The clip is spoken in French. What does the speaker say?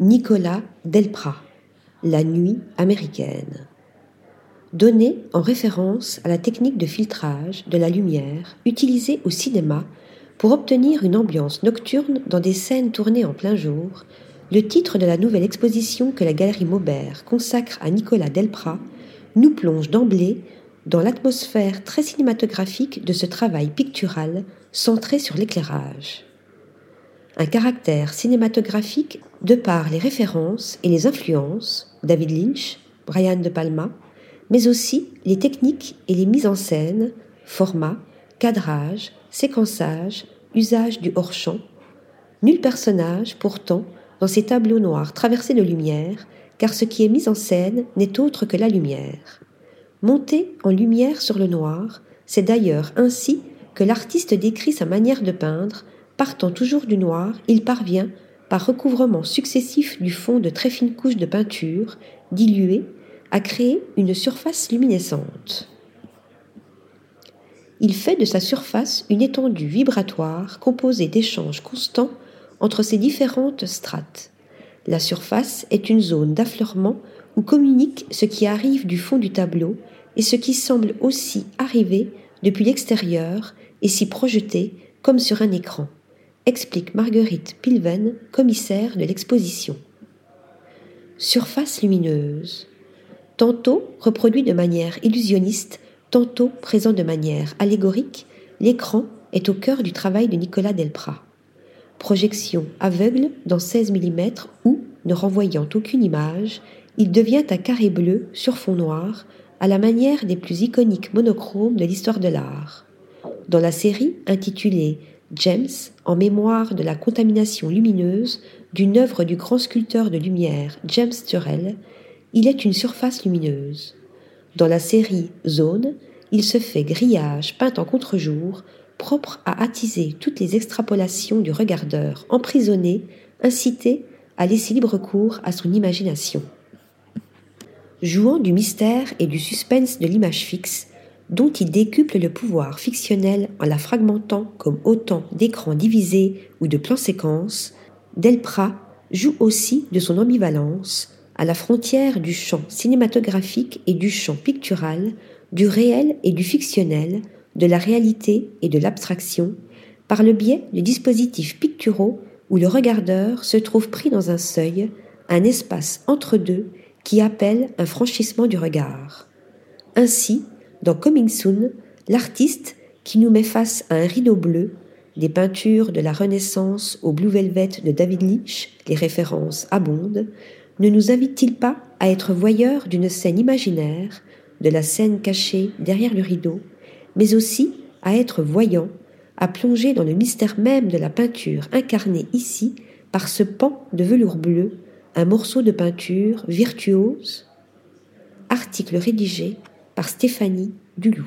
Nicolas Delprat, La nuit américaine. Donné en référence à la technique de filtrage de la lumière utilisée au cinéma pour obtenir une ambiance nocturne dans des scènes tournées en plein jour, le titre de la nouvelle exposition que la Galerie Maubert consacre à Nicolas Delprat nous plonge d'emblée dans l'atmosphère très cinématographique de ce travail pictural centré sur l'éclairage un caractère cinématographique de par les références et les influences, David Lynch, Brian De Palma, mais aussi les techniques et les mises en scène, format, cadrage, séquençage, usage du hors-champ. Nul personnage, pourtant, dans ces tableaux noirs traversés de lumière, car ce qui est mis en scène n'est autre que la lumière. Monter en lumière sur le noir, c'est d'ailleurs ainsi que l'artiste décrit sa manière de peindre Partant toujours du noir, il parvient, par recouvrement successif du fond de très fines couches de peinture, diluées, à créer une surface luminescente. Il fait de sa surface une étendue vibratoire composée d'échanges constants entre ces différentes strates. La surface est une zone d'affleurement où communique ce qui arrive du fond du tableau et ce qui semble aussi arriver depuis l'extérieur et s'y projeter comme sur un écran explique Marguerite Pilven, commissaire de l'exposition. Surface lumineuse. Tantôt reproduit de manière illusionniste, tantôt présent de manière allégorique, l'écran est au cœur du travail de Nicolas Delprat. Projection aveugle dans 16 mm où, ne renvoyant aucune image, il devient un carré bleu sur fond noir, à la manière des plus iconiques monochromes de l'histoire de l'art. Dans la série intitulée James, en mémoire de la contamination lumineuse d'une œuvre du grand sculpteur de lumière James Turrell, il est une surface lumineuse. Dans la série Zone, il se fait grillage peint en contre-jour, propre à attiser toutes les extrapolations du regardeur emprisonné, incité à laisser libre cours à son imagination. Jouant du mystère et du suspense de l'image fixe, dont il décuple le pouvoir fictionnel en la fragmentant comme autant d'écrans divisés ou de plans séquences, Delprat joue aussi de son ambivalence à la frontière du champ cinématographique et du champ pictural, du réel et du fictionnel, de la réalité et de l'abstraction, par le biais de dispositifs picturaux où le regardeur se trouve pris dans un seuil, un espace entre deux qui appelle un franchissement du regard. Ainsi, dans Coming Soon, l'artiste qui nous met face à un rideau bleu, des peintures de la Renaissance au Blue Velvet de David Lynch, les références abondent, ne nous invite-t-il pas à être voyeurs d'une scène imaginaire, de la scène cachée derrière le rideau, mais aussi à être voyants, à plonger dans le mystère même de la peinture incarnée ici par ce pan de velours bleu, un morceau de peinture virtuose? Article rédigé par Stéphanie Dulou.